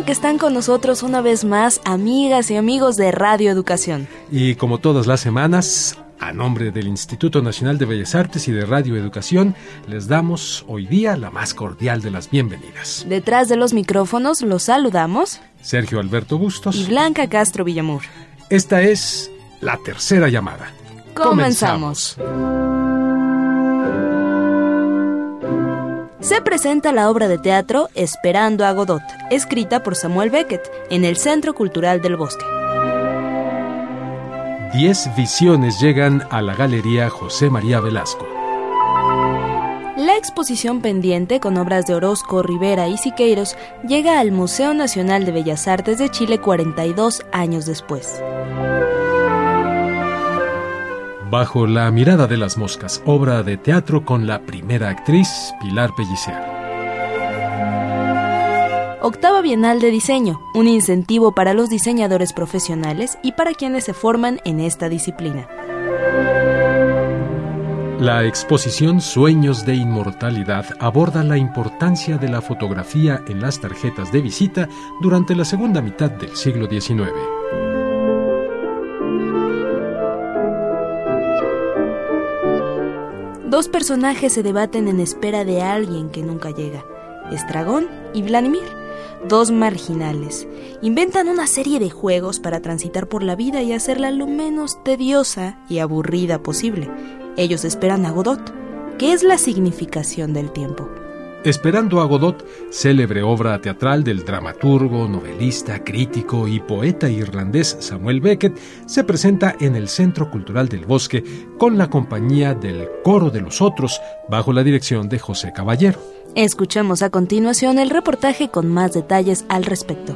Bueno que están con nosotros una vez más, amigas y amigos de Radio Educación. Y como todas las semanas, a nombre del Instituto Nacional de Bellas Artes y de Radio Educación, les damos hoy día la más cordial de las bienvenidas. Detrás de los micrófonos los saludamos Sergio Alberto Bustos y Blanca Castro Villamur. Esta es la tercera llamada. Comenzamos. Se presenta la obra de teatro Esperando a Godot, escrita por Samuel Beckett, en el Centro Cultural del Bosque. Diez visiones llegan a la Galería José María Velasco. La exposición pendiente con obras de Orozco, Rivera y Siqueiros llega al Museo Nacional de Bellas Artes de Chile 42 años después. Bajo la mirada de las moscas, obra de teatro con la primera actriz, Pilar Pellicer. Octava Bienal de Diseño, un incentivo para los diseñadores profesionales y para quienes se forman en esta disciplina. La exposición Sueños de Inmortalidad aborda la importancia de la fotografía en las tarjetas de visita durante la segunda mitad del siglo XIX. Dos personajes se debaten en espera de alguien que nunca llega, Estragón y Vladimir, dos marginales. Inventan una serie de juegos para transitar por la vida y hacerla lo menos tediosa y aburrida posible. Ellos esperan a Godot, que es la significación del tiempo. Esperando a Godot, célebre obra teatral del dramaturgo, novelista, crítico y poeta irlandés Samuel Beckett, se presenta en el Centro Cultural del Bosque con la compañía del Coro de los Otros, bajo la dirección de José Caballero. Escuchamos a continuación el reportaje con más detalles al respecto.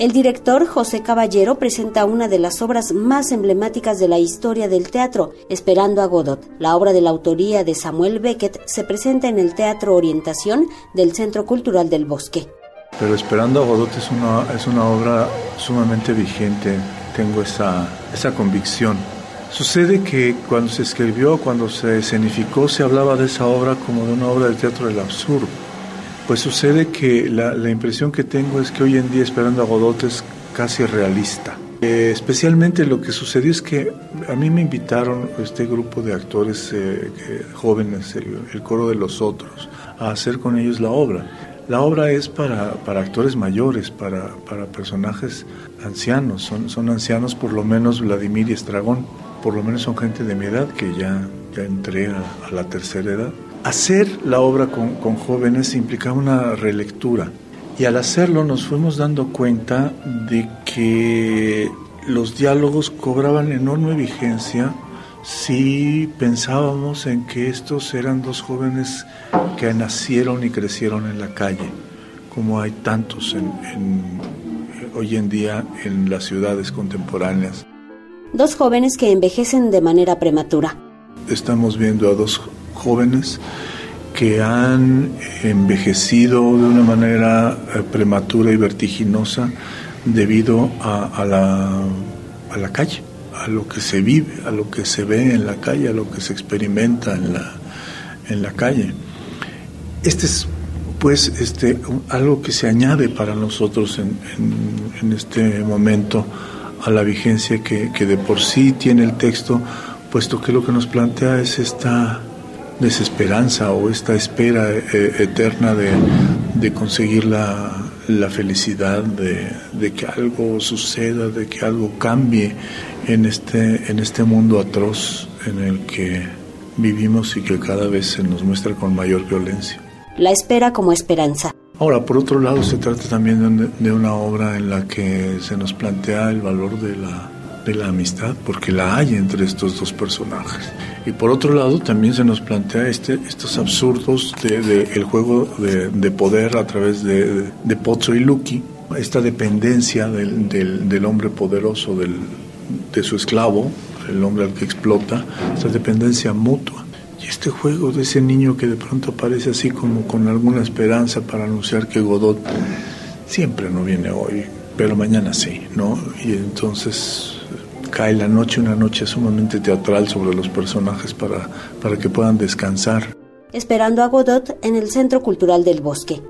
El director José Caballero presenta una de las obras más emblemáticas de la historia del teatro, Esperando a Godot. La obra de la autoría de Samuel Beckett se presenta en el Teatro Orientación del Centro Cultural del Bosque. Pero Esperando a Godot es una, es una obra sumamente vigente, tengo esa, esa convicción. Sucede que cuando se escribió, cuando se escenificó, se hablaba de esa obra como de una obra de teatro del absurdo. Pues sucede que la, impresión que tengo es que hoy en día Esperando a Godot es casi realista. Eh, especialmente lo que sucedió es que a mí me invitaron este grupo de actores eh, jóvenes, el, el, coro de los otros, a hacer con ellos la obra. La obra es para, para actores mayores, para, para personajes ancianos, son, son ancianos por lo menos Vladimir y Estragón, por lo menos son gente de mi edad que ya, ya entré a, a la tercera edad. Hacer la obra con, con, jóvenes implicaba una relectura y al hacerlo nos fuimos dando cuenta de que los diálogos cobraban enorme vigencia si pensábamos en que estos eran dos jóvenes que nacieron y crecieron en la calle, como hay tantos en, en, hoy en día en las ciudades contemporáneas. Dos jóvenes que envejecen de manera prematura. Estamos viendo a dos jóvenes que han envejecido de una manera prematura y vertiginosa debido a, a, la, a, la, calle, a lo que se vive, a lo que se ve en la calle, a lo que se experimenta en la, en la calle. Este es pues este, algo que se añade para nosotros en, en, en este momento a la vigencia que, que de por sí tiene el texto, puesto que lo que nos plantea es esta desesperanza o esta espera eh, eterna de, de conseguir la, la felicidad, de, de, que algo suceda, de que algo cambie en este, en este mundo atroz en el que vivimos y que cada vez se nos muestra con mayor violencia. La espera como esperanza. Ahora, por otro lado, se trata también de, de una obra en la que se nos plantea el valor de la, de la amistad, porque la hay entre estos dos personajes Y por otro lado, también se nos plantea este, estos absurdos del de, el juego de, poder a través de, de Pozzo y Lucky, esta dependencia del, del, del hombre poderoso, del, de su esclavo, el hombre al que explota, esta dependencia mutua. Y este juego de ese niño que de pronto aparece así como con alguna esperanza para anunciar que Godot siempre no viene hoy, pero mañana sí, ¿no? Y entonces cae la noche, una noche sumamente teatral sobre los personajes para, para que puedan descansar. Esperando a Godot en el Centro Cultural del Bosque.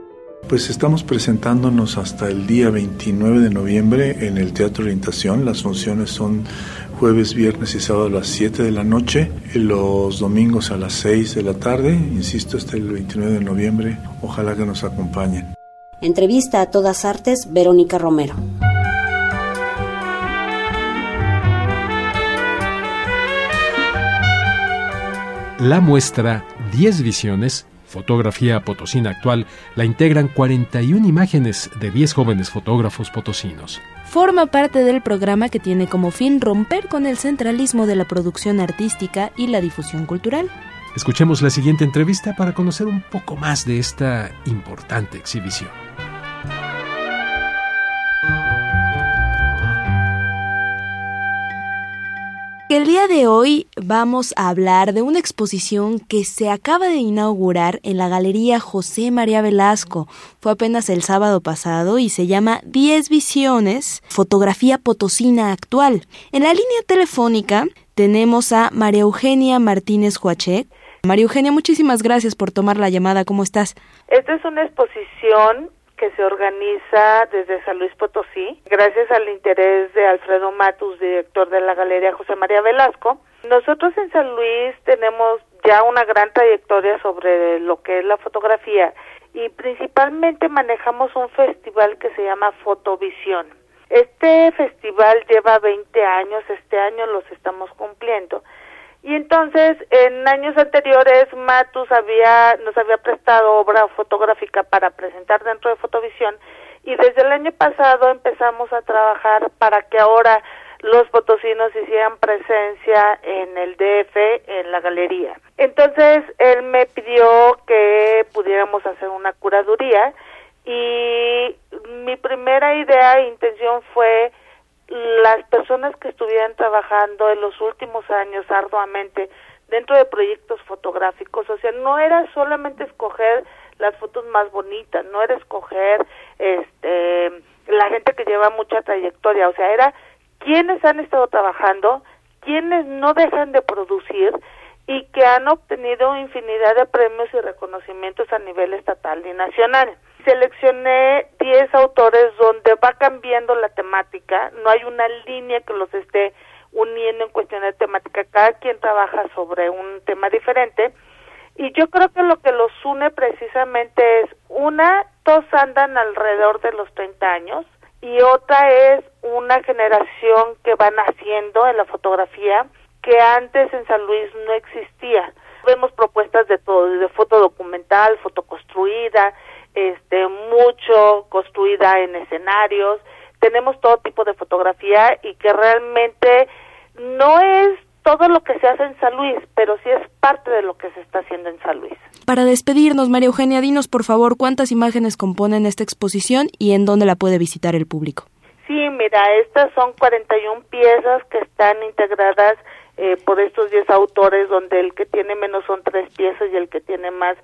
Pues estamos presentándonos hasta el día 29 de noviembre en el Teatro Orientación. Las funciones son jueves, viernes y sábado a las 7 de la noche, los domingos a las 6 de la tarde, insisto, hasta el 29 de noviembre. Ojalá que nos acompañen. Entrevista a todas artes, Verónica Romero. La muestra 10 visiones, fotografía potosina actual, la integran 41 imágenes de 10 jóvenes fotógrafos potosinos. Forma parte del programa que tiene como fin romper con el centralismo de la producción artística y la difusión cultural. Escuchemos la siguiente entrevista para conocer un poco más de esta importante exhibición. El día de hoy vamos a hablar de una exposición que se acaba de inaugurar en la Galería José María Velasco. Fue apenas el sábado pasado y se llama 10 Visiones, Fotografía Potosina Actual. En la línea telefónica tenemos a María Eugenia Martínez Huachek. María Eugenia, muchísimas gracias por tomar la llamada. ¿Cómo estás? Esta es una exposición que se organiza desde San Luis Potosí, gracias al interés de Alfredo Matus, director de la Galería José María Velasco. Nosotros en San Luis tenemos ya una gran trayectoria sobre lo que es la fotografía y principalmente manejamos un festival que se llama Fotovisión. Este festival lleva 20 años, este año los estamos cumpliendo y entonces, en años anteriores, Matus había, nos había prestado obra fotográfica para presentar dentro de Fotovisión y desde el año pasado empezamos a trabajar para que ahora los potosinos hicieran presencia en el DF, en la galería. Entonces, él me pidió que pudiéramos hacer una curaduría y mi primera idea e intención fue las personas que estuvieran trabajando en los últimos años arduamente dentro de proyectos fotográficos, o sea, no era solamente escoger las fotos más bonitas, no era escoger este la gente que lleva mucha trayectoria, o sea, era quienes han estado trabajando, quienes no dejan de producir y que han obtenido infinidad de premios y reconocimientos a nivel estatal y nacional. Seleccioné 10 autores donde va cambiando la temática, no hay una línea que los esté uniendo en cuestión de temática, cada quien trabaja sobre un tema diferente. Y yo creo que lo que los une precisamente es una, todos andan alrededor de los 30 años y otra es una generación que va naciendo en la fotografía que antes en San Luis no existía. Vemos propuestas de todo, de foto documental, foto construida, este, mucho construida en escenarios, tenemos todo tipo de fotografía y que realmente no es todo lo que se hace en San Luis, pero sí es parte de lo que se está haciendo en San Luis. Para despedirnos, María Eugenia, dinos por favor cuántas imágenes componen esta exposición y en dónde la puede visitar el público. Sí, mira, estas son 41 piezas que están integradas eh, por estos 10 autores, donde el que tiene menos son tres piezas y el que tiene más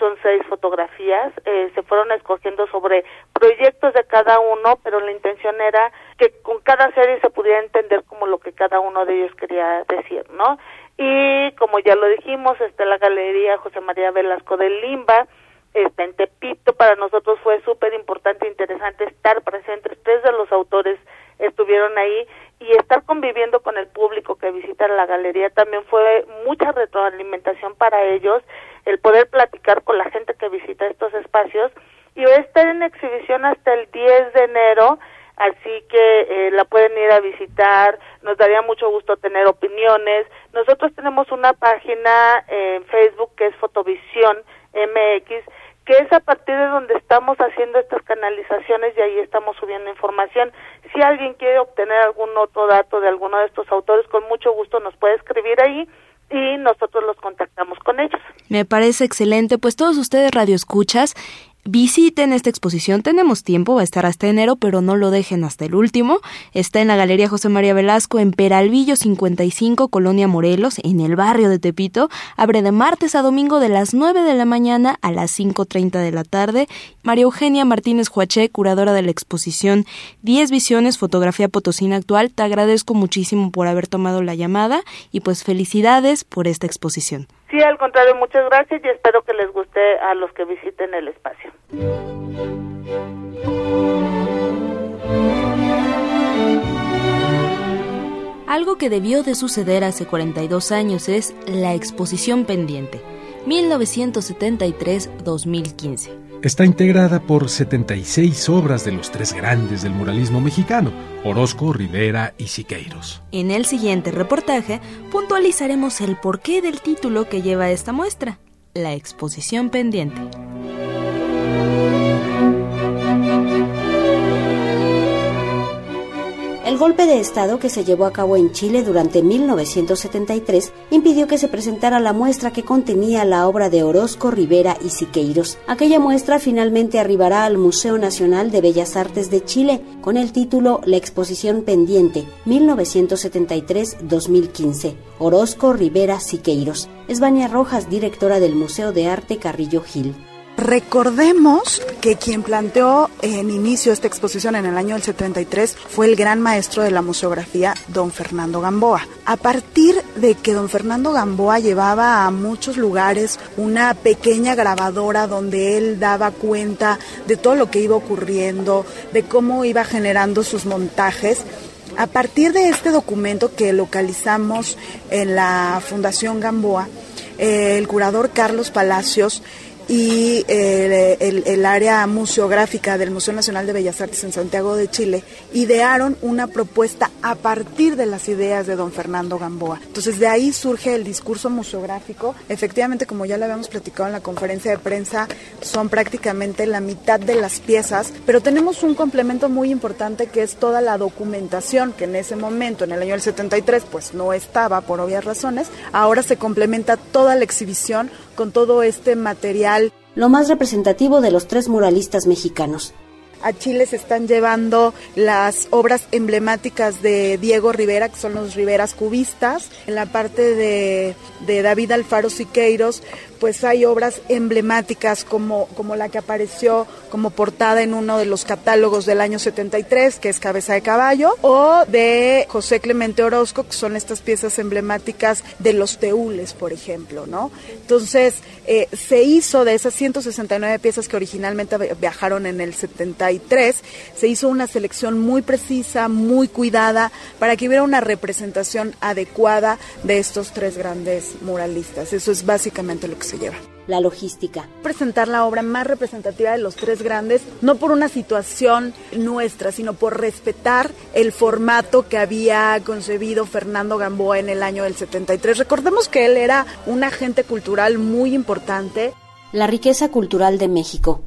son seis fotografías, eh, se fueron escogiendo sobre proyectos de cada uno, pero la intención era que con cada serie se pudiera entender como lo que cada uno de ellos quería decir, ¿no? Y como ya lo dijimos, está la Galería José María Velasco del Limba, está en Tepito, para nosotros fue súper importante e interesante estar presentes, tres de los autores estuvieron ahí y estar conviviendo con el público que visita la galería también fue mucha retroalimentación para ellos, el poder platicar con la gente que visita estos espacios y va a estar en exhibición hasta el 10 de enero, así que eh, la pueden ir a visitar, nos daría mucho gusto tener opiniones. Nosotros tenemos una página en Facebook que es Fotovisión MX, que es a partir de donde estamos haciendo estas canalizaciones y ahí estamos subiendo información. Si alguien quiere obtener algún otro dato de alguno de estos autores, con mucho gusto nos puede escribir ahí y nosotros los contactamos con ellos. Me parece excelente, pues todos ustedes radioescuchas Visiten esta exposición, tenemos tiempo, va a estar hasta enero, pero no lo dejen hasta el último. Está en la Galería José María Velasco en Peralvillo 55, Colonia Morelos, en el barrio de Tepito. Abre de martes a domingo de las 9 de la mañana a las 5.30 de la tarde. María Eugenia Martínez Juaché, curadora de la exposición 10 Visiones, Fotografía Potosina Actual, te agradezco muchísimo por haber tomado la llamada y pues felicidades por esta exposición. Sí, al contrario, muchas gracias y espero que les guste a los que visiten el espacio. Algo que debió de suceder hace 42 años es la exposición pendiente, 1973-2015. Está integrada por 76 obras de los tres grandes del muralismo mexicano, Orozco, Rivera y Siqueiros. En el siguiente reportaje puntualizaremos el porqué del título que lleva esta muestra, la exposición pendiente. El golpe de Estado que se llevó a cabo en Chile durante 1973 impidió que se presentara la muestra que contenía la obra de Orozco, Rivera y Siqueiros. Aquella muestra finalmente arribará al Museo Nacional de Bellas Artes de Chile con el título La exposición pendiente 1973-2015. Orozco, Rivera, Siqueiros. Es Rojas, directora del Museo de Arte Carrillo Gil. Recordemos que quien planteó en inicio esta exposición en el año del 73 fue el gran maestro de la museografía, don Fernando Gamboa. A partir de que don Fernando Gamboa llevaba a muchos lugares una pequeña grabadora donde él daba cuenta de todo lo que iba ocurriendo, de cómo iba generando sus montajes, a partir de este documento que localizamos en la Fundación Gamboa, eh, el curador Carlos Palacios y eh, el, área museográfica del Museo Nacional de Bellas Artes en Santiago de Chile idearon una propuesta a partir de las ideas de don Fernando Gamboa. Entonces de ahí surge el discurso museográfico. Efectivamente, como ya lo habíamos platicado en la conferencia de prensa, son prácticamente la mitad de las piezas, pero tenemos un complemento muy importante que es toda la documentación que en ese momento, en el año del 73, pues no estaba por obvias razones. Ahora se complementa toda la exhibición con todo este material. Lo más representativo de los tres muralistas mexicanos. A Chile se están llevando las obras emblemáticas de Diego Rivera, que son los Riveras cubistas. En la parte de, de David Alfaro Siqueiros, pues hay obras emblemáticas como, como la que apareció como portada en uno de los catálogos del año 73, que es Cabeza de Caballo, o de José Clemente Orozco, que son estas piezas emblemáticas de los teules, por ejemplo, ¿no? Entonces, eh, se hizo de esas 169 piezas que originalmente viajaron en el 73, se hizo una selección muy precisa, muy cuidada, para que hubiera una representación adecuada de estos tres grandes muralistas. Eso es básicamente lo que se lleva. La logística. Presentar la obra más representativa de los tres grandes, no por una situación nuestra, sino por respetar el formato que había concebido Fernando Gamboa en el año del 73. Recordemos que él era un agente cultural muy importante. La riqueza cultural de México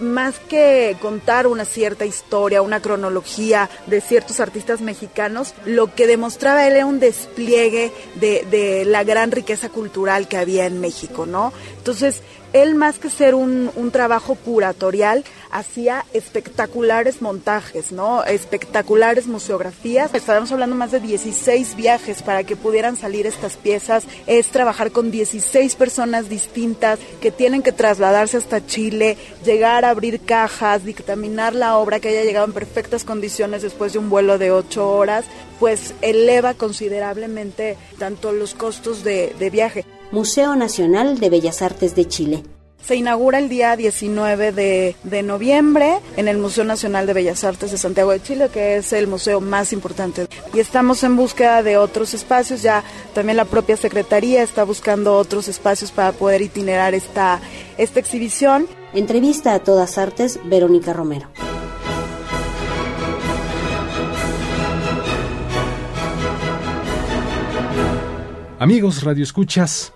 más que contar una cierta historia, una cronología de ciertos artistas mexicanos, lo que demostraba él era un despliegue de, de la gran riqueza cultural que había en México, ¿no? Entonces, él más que ser un, un, trabajo curatorial, hacía espectaculares montajes, ¿no? Espectaculares museografías. Estábamos hablando más de 16 viajes para que pudieran salir estas piezas. Es trabajar con 16 personas distintas que tienen que trasladarse hasta Chile, llegar a abrir cajas, dictaminar la obra que haya llegado en perfectas condiciones después de un vuelo de 8 horas, pues eleva considerablemente tanto los costos de, de viaje. Museo Nacional de Bellas Artes de Chile. Se inaugura el día 19 de, de, noviembre en el Museo Nacional de Bellas Artes de Santiago de Chile, que es el museo más importante. Y estamos en búsqueda de otros espacios, ya también la propia Secretaría está buscando otros espacios para poder itinerar esta, esta exhibición. Entrevista a todas artes, Verónica Romero. Amigos Radio Escuchas,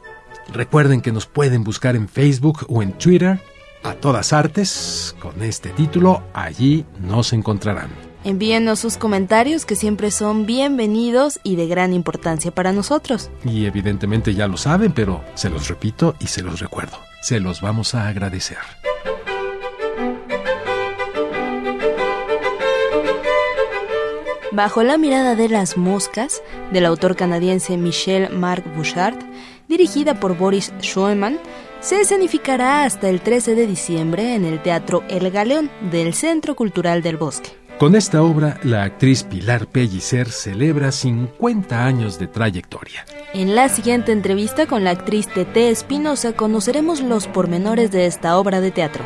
Recuerden que nos pueden buscar en Facebook o en Twitter a todas artes con este título, allí nos encontrarán. Envíenos sus comentarios que siempre son bienvenidos y de gran importancia para nosotros. Y evidentemente ya lo saben, pero se los repito y se los recuerdo. Se los vamos a agradecer. Bajo la mirada de las moscas, del autor canadiense Michel Marc Bouchard, dirigida por Boris Schoeman, se escenificará hasta el 13 de diciembre en el Teatro El Galeón del Centro Cultural del Bosque. Con esta obra, la actriz Pilar Pellicer celebra 50 años de trayectoria. En la siguiente entrevista con la actriz Tete Espinosa conoceremos los pormenores de esta obra de teatro.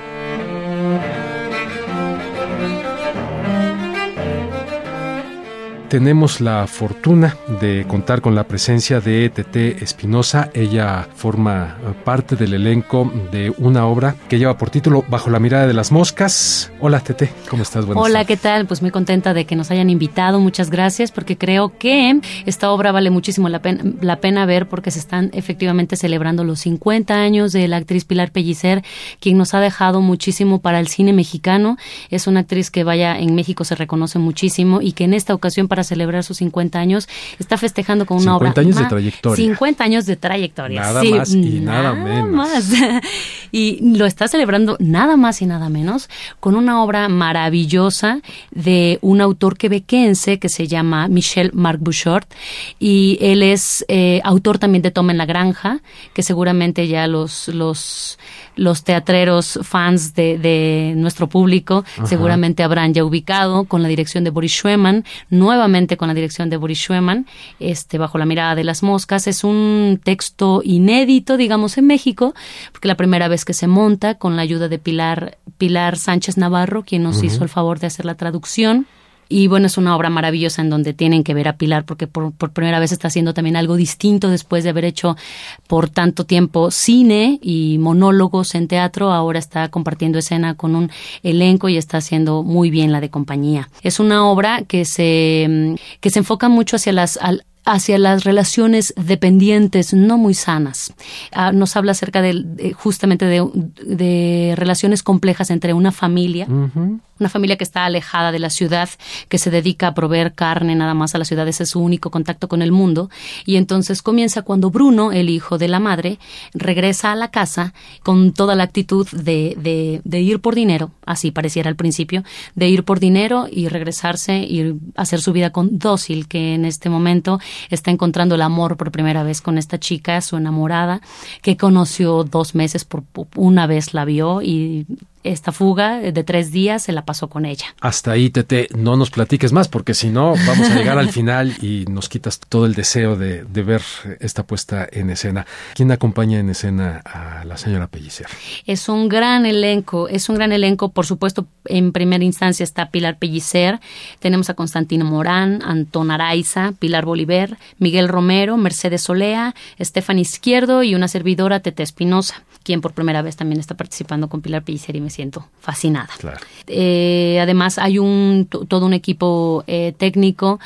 Tenemos la fortuna de contar con la presencia de Tete Espinosa. Ella forma parte del elenco de una obra que lleva por título Bajo la mirada de las moscas. Hola Tete, ¿cómo estás? Buenas Hola, ¿qué tal? Pues muy contenta de que nos hayan invitado. Muchas gracias porque creo que esta obra vale muchísimo la pena, la pena ver porque se están efectivamente celebrando los 50 años de la actriz Pilar Pellicer, quien nos ha dejado muchísimo para el cine mexicano. Es una actriz que vaya en México se reconoce muchísimo y que en esta ocasión para celebrar sus 50 años, está festejando con una obra. 50 años de trayectoria. 50 años de trayectoria. Nada más y nada, menos. Más. y lo está celebrando nada más y nada menos con una obra maravillosa de un autor quebequense que se llama Michel Marc Bouchard y él es eh, autor también de Toma en la Granja, que seguramente ya los, los los teatreros fans de, nuestro público seguramente habrán ya ubicado con la dirección de Boris Schweman, nuevamente con la dirección de Boris Schweman, este, bajo la mirada de las moscas. Es un texto inédito, digamos, en México, porque la primera vez que se monta con la ayuda de Pilar, Pilar Sánchez Navarro, quien nos hizo el favor de hacer la traducción. Y bueno, es una obra maravillosa en donde tienen que ver a Pilar porque por, primera vez está haciendo también algo distinto después de haber hecho por tanto tiempo cine y monólogos en teatro. Ahora está compartiendo escena con un elenco y está haciendo muy bien la de compañía. Es una obra que se, que se enfoca mucho hacia las, hacia las relaciones dependientes no muy sanas. Ah, nos habla acerca de, justamente de, relaciones complejas entre una familia, una familia que está alejada de la ciudad, que se dedica a proveer carne nada más a la ciudad, ese es su único contacto con el mundo. Y entonces comienza cuando Bruno, el hijo de la madre, regresa a la casa con toda la actitud de, de ir por dinero, así pareciera al principio, de ir por dinero y regresarse y hacer su vida con dócil, que en este momento está encontrando el amor por primera vez con esta chica, su enamorada, que conoció dos meses, por una vez la vio y esta fuga de tres días se la pasó con ella. Hasta ahí, Tete, no nos platiques más, porque si no, vamos a llegar al final y nos quitas todo el deseo de, ver esta puesta en escena. ¿Quién acompaña en escena a la señora Pellicer? Es un gran elenco, es un gran elenco, por supuesto, en primera instancia está Pilar Pellicer, tenemos a Constantino Morán, Antón Araiza, Pilar Bolívar, Miguel Romero, Mercedes Solea, Estefan Izquierdo y una servidora, Tete Espinosa quien por primera vez también está participando con Pilar Pellicer y me siento fascinada. Eh, además hay un todo un equipo eh, técnico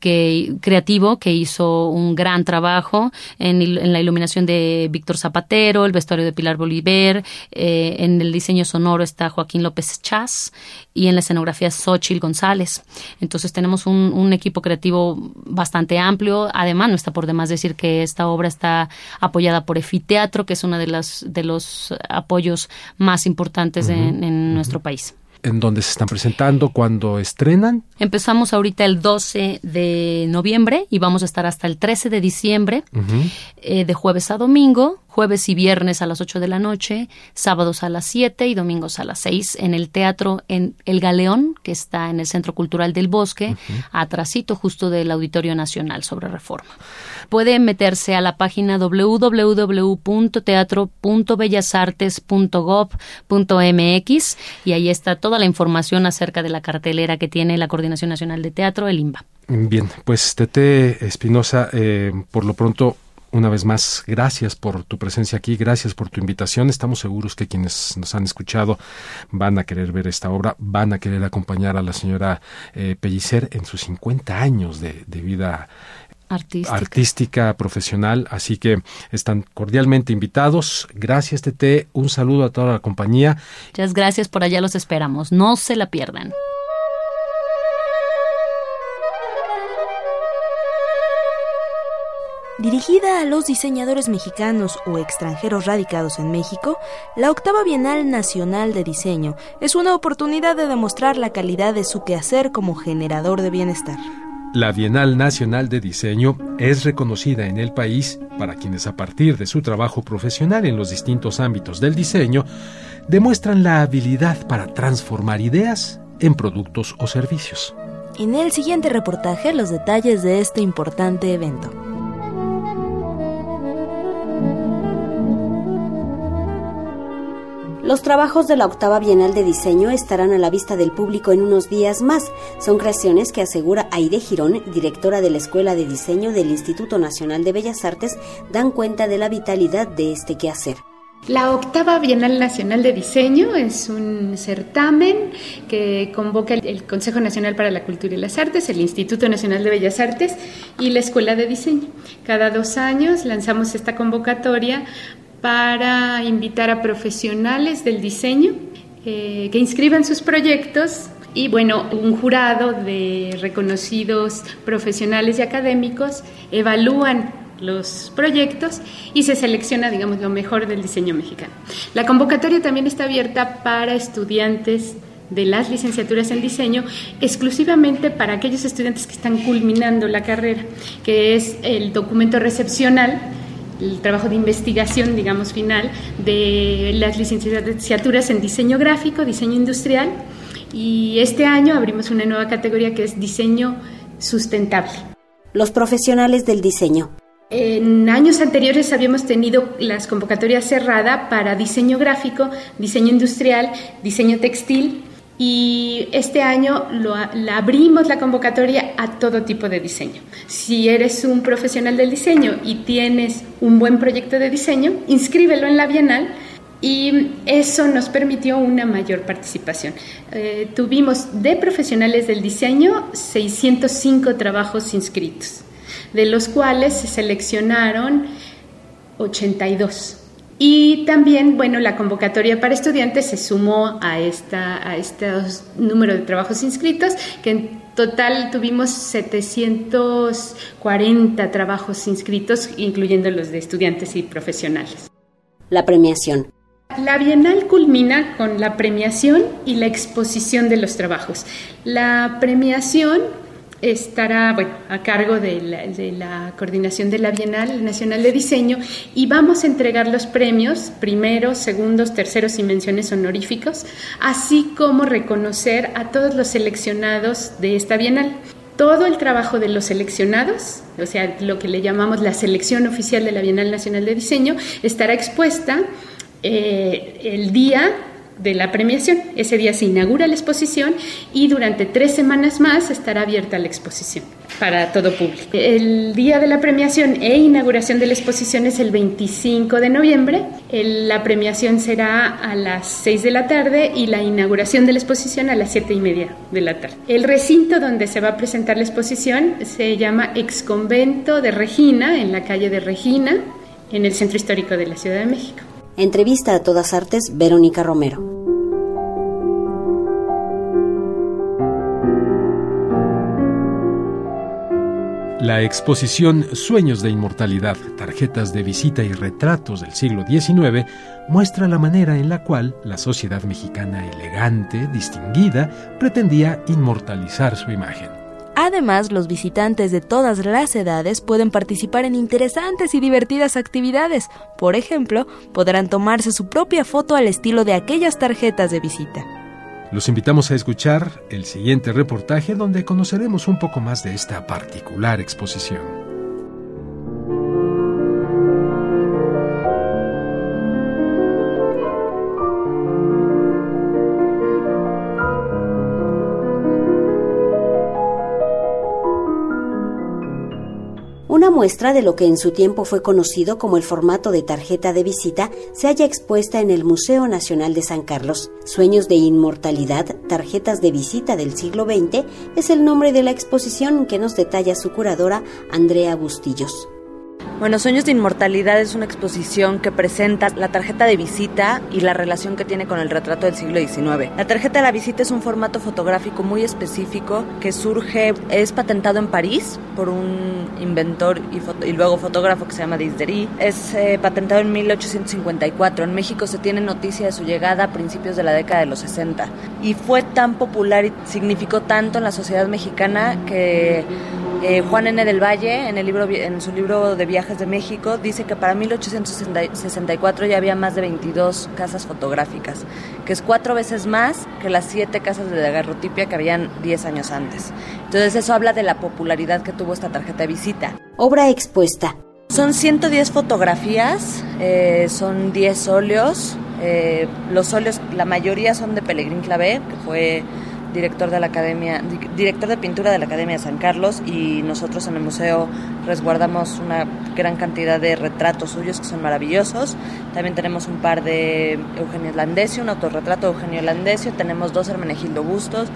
que, creativo que hizo un gran trabajo en, la iluminación de Víctor Zapatero, el vestuario de Pilar Bolívar, eh, en el diseño sonoro está Joaquín López Chas y en la escenografía Xochil González. Entonces tenemos un, un equipo creativo bastante amplio. Además, no está por demás decir que esta obra está apoyada por Efiteatro, que es uno de, las, de los apoyos más importantes en, nuestro país en donde se están presentando, cuando estrenan. Empezamos ahorita el 12 de noviembre y vamos a estar hasta el 13 de diciembre, eh, de jueves a domingo jueves y viernes a las 8 de la noche, sábados a las 7 y domingos a las 6 en el teatro en El Galeón, que está en el Centro Cultural del Bosque, atrasito justo del Auditorio Nacional sobre Reforma. Puede meterse a la página www.teatro.bellasartes.gov.mx y ahí está toda la información acerca de la cartelera que tiene la Coordinación Nacional de Teatro, el INBA. Bien, pues Tete Espinosa, eh, por lo pronto una vez más, gracias por tu presencia aquí, gracias por tu invitación. Estamos seguros que quienes nos han escuchado van a querer ver esta obra, van a querer acompañar a la señora eh, Pellicer en sus 50 años de, vida Artística. artística. profesional, así que están cordialmente invitados. Gracias, Tete. Un saludo a toda la compañía. Muchas gracias, por allá los esperamos. No se la pierdan. Dirigida a los diseñadores mexicanos o extranjeros radicados en México, la octava Bienal Nacional de Diseño es una oportunidad de demostrar la calidad de su quehacer como generador de bienestar. La Bienal Nacional de Diseño es reconocida en el país para quienes a partir de su trabajo profesional en los distintos ámbitos del diseño demuestran la habilidad para transformar ideas en productos o servicios. En el siguiente reportaje los detalles de este importante evento. Los trabajos de la octava Bienal de Diseño estarán a la vista del público en unos días más. Son creaciones que asegura Aide Girón, directora de la Escuela de Diseño del Instituto Nacional de Bellas Artes, dan cuenta de la vitalidad de este quehacer. La octava Bienal Nacional de Diseño es un certamen que convoca el Consejo Nacional para la Cultura y las Artes, el Instituto Nacional de Bellas Artes y la Escuela de Diseño. Cada dos años lanzamos esta convocatoria para invitar a profesionales del diseño eh, que inscriban sus proyectos y bueno, un jurado de reconocidos profesionales y académicos evalúan los proyectos y se selecciona, digamos, lo mejor del diseño mexicano. La convocatoria también está abierta para estudiantes de las licenciaturas en diseño exclusivamente para aquellos estudiantes que están culminando la carrera, que es el documento recepcional el trabajo de investigación, digamos, final de las licenciaturas en diseño gráfico, diseño industrial, y este año abrimos una nueva categoría que es diseño sustentable. Los profesionales del diseño. En años anteriores habíamos tenido las convocatorias cerradas para diseño gráfico, diseño industrial, diseño textil y este año abrimos la convocatoria a todo tipo de diseño. Si eres un profesional del diseño y tienes un buen proyecto de diseño, inscríbelo en la Bienal y eso nos permitió una mayor participación. Eh, tuvimos de profesionales del diseño 605 trabajos inscritos, de los cuales se seleccionaron 82 y también, bueno, la convocatoria para estudiantes se sumó a, esta, a estos número de trabajos inscritos, que en total tuvimos 740 trabajos inscritos, incluyendo los de estudiantes y profesionales. La premiación. La Bienal culmina con la premiación y la exposición de los trabajos. La premiación estará bueno, a cargo de la, coordinación de la Bienal Nacional de Diseño y vamos a entregar los premios, primeros, segundos, terceros y menciones honoríficos, así como reconocer a todos los seleccionados de esta Bienal. Todo el trabajo de los seleccionados, o sea, lo que le llamamos la selección oficial de la Bienal Nacional de Diseño, estará expuesta eh, el día de la premiación. Ese día se inaugura la exposición y durante tres semanas más estará abierta la exposición para todo público. El día de la premiación e inauguración de la exposición es el 25 de noviembre. la premiación será a las 6 de la tarde y la inauguración de la exposición a las 7 y media de la tarde. El recinto donde se va a presentar la exposición se llama Ex Convento de Regina, en la calle de Regina, en el centro histórico de la Ciudad de México. Entrevista a todas artes, Verónica Romero. La exposición Sueños de Inmortalidad, tarjetas de visita y retratos del siglo XIX muestra la manera en la cual la sociedad mexicana elegante, distinguida, pretendía inmortalizar su imagen. Además, los visitantes de todas las edades pueden participar en interesantes y divertidas actividades. Por ejemplo, podrán tomarse su propia foto al estilo de aquellas tarjetas de visita. Los invitamos a escuchar el siguiente reportaje donde conoceremos un poco más de esta particular exposición. Muestra de lo que en su tiempo fue conocido como el formato de tarjeta de visita se halla expuesta en el Museo Nacional de San Carlos. Sueños de Inmortalidad, tarjetas de visita del siglo XX, es el nombre de la exposición que nos detalla su curadora Andrea Bustillos. Bueno, Sueños de Inmortalidad es una exposición que presenta la tarjeta de visita y la relación que tiene con el retrato del siglo XIX. La tarjeta de la visita es un formato fotográfico muy específico que surge, es patentado en París por un inventor y, luego fotógrafo que se llama Disdery. Es eh, patentado en 1854. En México se tiene noticia de su llegada a principios de la década de los 60 y fue tan popular y significó tanto en la sociedad mexicana que eh, Juan N. del Valle, en, el libro, en su libro de de México, dice que para 1864 ya había más de 22 casas fotográficas, que es cuatro veces más que las siete casas de daguerrotipia que habían 10 años antes. Entonces eso habla de la popularidad que tuvo esta tarjeta de visita. Obra expuesta. Son 110 fotografías, eh, son 10 óleos. Eh, los óleos, la mayoría son de Pellegrín Clavé, que fue director de la Academia, director de pintura de la Academia de San Carlos y nosotros en el museo resguardamos una gran cantidad de retratos suyos que son maravillosos. También tenemos un par de Eugenio Landesio, un autorretrato de Eugenio Landesio, tenemos dos Hermenegildo Bustos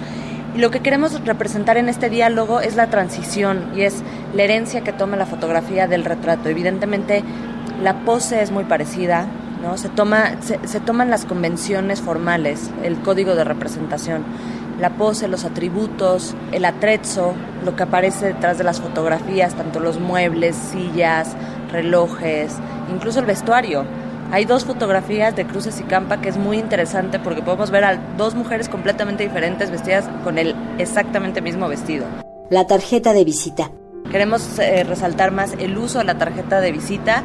y lo que queremos representar en este diálogo es la transición y es la herencia que toma la fotografía del retrato. Evidentemente la pose es muy parecida, ¿no? Se, toma, se toman las convenciones formales, el código de representación la pose, los atributos, el atrezzo, lo que aparece detrás de las fotografías, tanto los muebles, sillas, relojes, incluso el vestuario. Hay dos fotografías de Cruces y Campa que es muy interesante porque podemos ver a dos mujeres completamente diferentes vestidas con el exactamente mismo vestido. La tarjeta de visita. Queremos eh, resaltar más el uso de la tarjeta de visita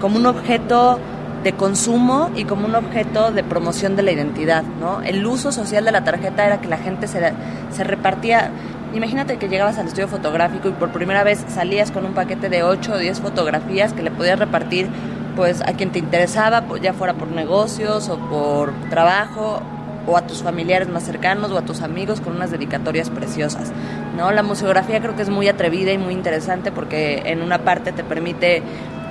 como un objeto de consumo y como un objeto de promoción de la identidad, ¿no? El uso social de la tarjeta era que la gente se, se repartía Imagínate que llegabas al estudio fotográfico y por primera vez salías con un paquete de 8 o 10 fotografías que le podías repartir pues a quien te interesaba, ya fuera por negocios o por trabajo o a tus familiares más cercanos o a tus amigos con unas dedicatorias preciosas. ¿no? La museografía creo que es muy atrevida y muy interesante porque en una parte te permite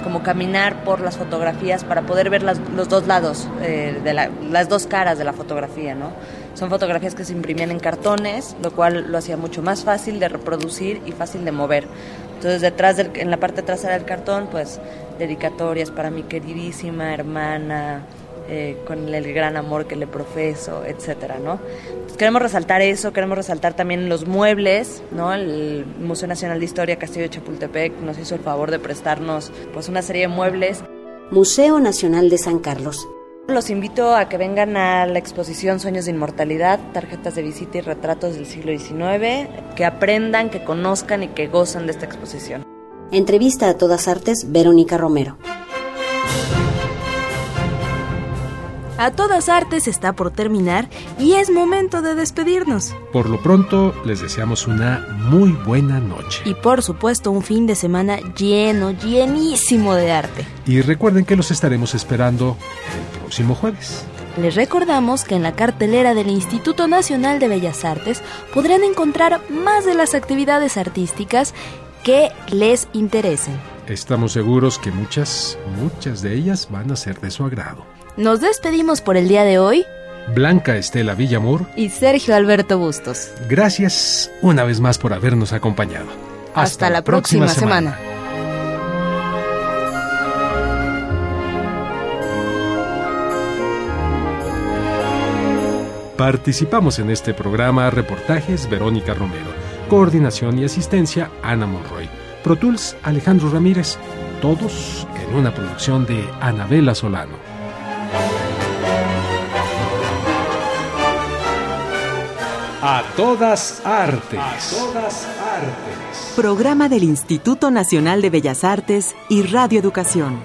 como caminar por las fotografías para poder ver los dos lados, eh, de las dos caras de la fotografía, ¿no? Son fotografías que se imprimían en cartones, lo cual lo hacía mucho más fácil de reproducir y fácil de mover. Entonces, detrás en la parte trasera del cartón, pues, dedicatorias para mi queridísima hermana, eh, con el gran amor que le profeso, etcétera, ¿no? queremos resaltar eso, queremos resaltar también los muebles, ¿no? El Museo Nacional de Historia Castillo de Chapultepec nos hizo el favor de prestarnos pues una serie de muebles. Museo Nacional de San Carlos. Los invito a que vengan a la exposición Sueños de Inmortalidad, tarjetas de visita y retratos del siglo XIX, que aprendan, que conozcan y que gozan de esta exposición. Entrevista a todas artes, Verónica Romero. A todas artes está por terminar y es momento de despedirnos. Por lo pronto, les deseamos una muy buena noche. Y por supuesto, un fin de semana lleno, llenísimo de arte. Y recuerden que los estaremos esperando el próximo jueves. Les recordamos que en la cartelera del Instituto Nacional de Bellas Artes podrán encontrar más de las actividades artísticas que les interesen. Estamos seguros que muchas, muchas de ellas van a ser de su agrado. Nos despedimos por el día de hoy. Blanca Estela Villamor y Sergio Alberto Bustos. Gracias una vez más por habernos acompañado. Hasta, la, próxima, semana. Participamos en este programa reportajes Verónica Romero, coordinación y asistencia Ana Monroy, Pro Tools Alejandro Ramírez, todos en una producción de Anabela Solano. A todas artes. A todas artes. Programa del Instituto Nacional de Bellas Artes y Radio Educación.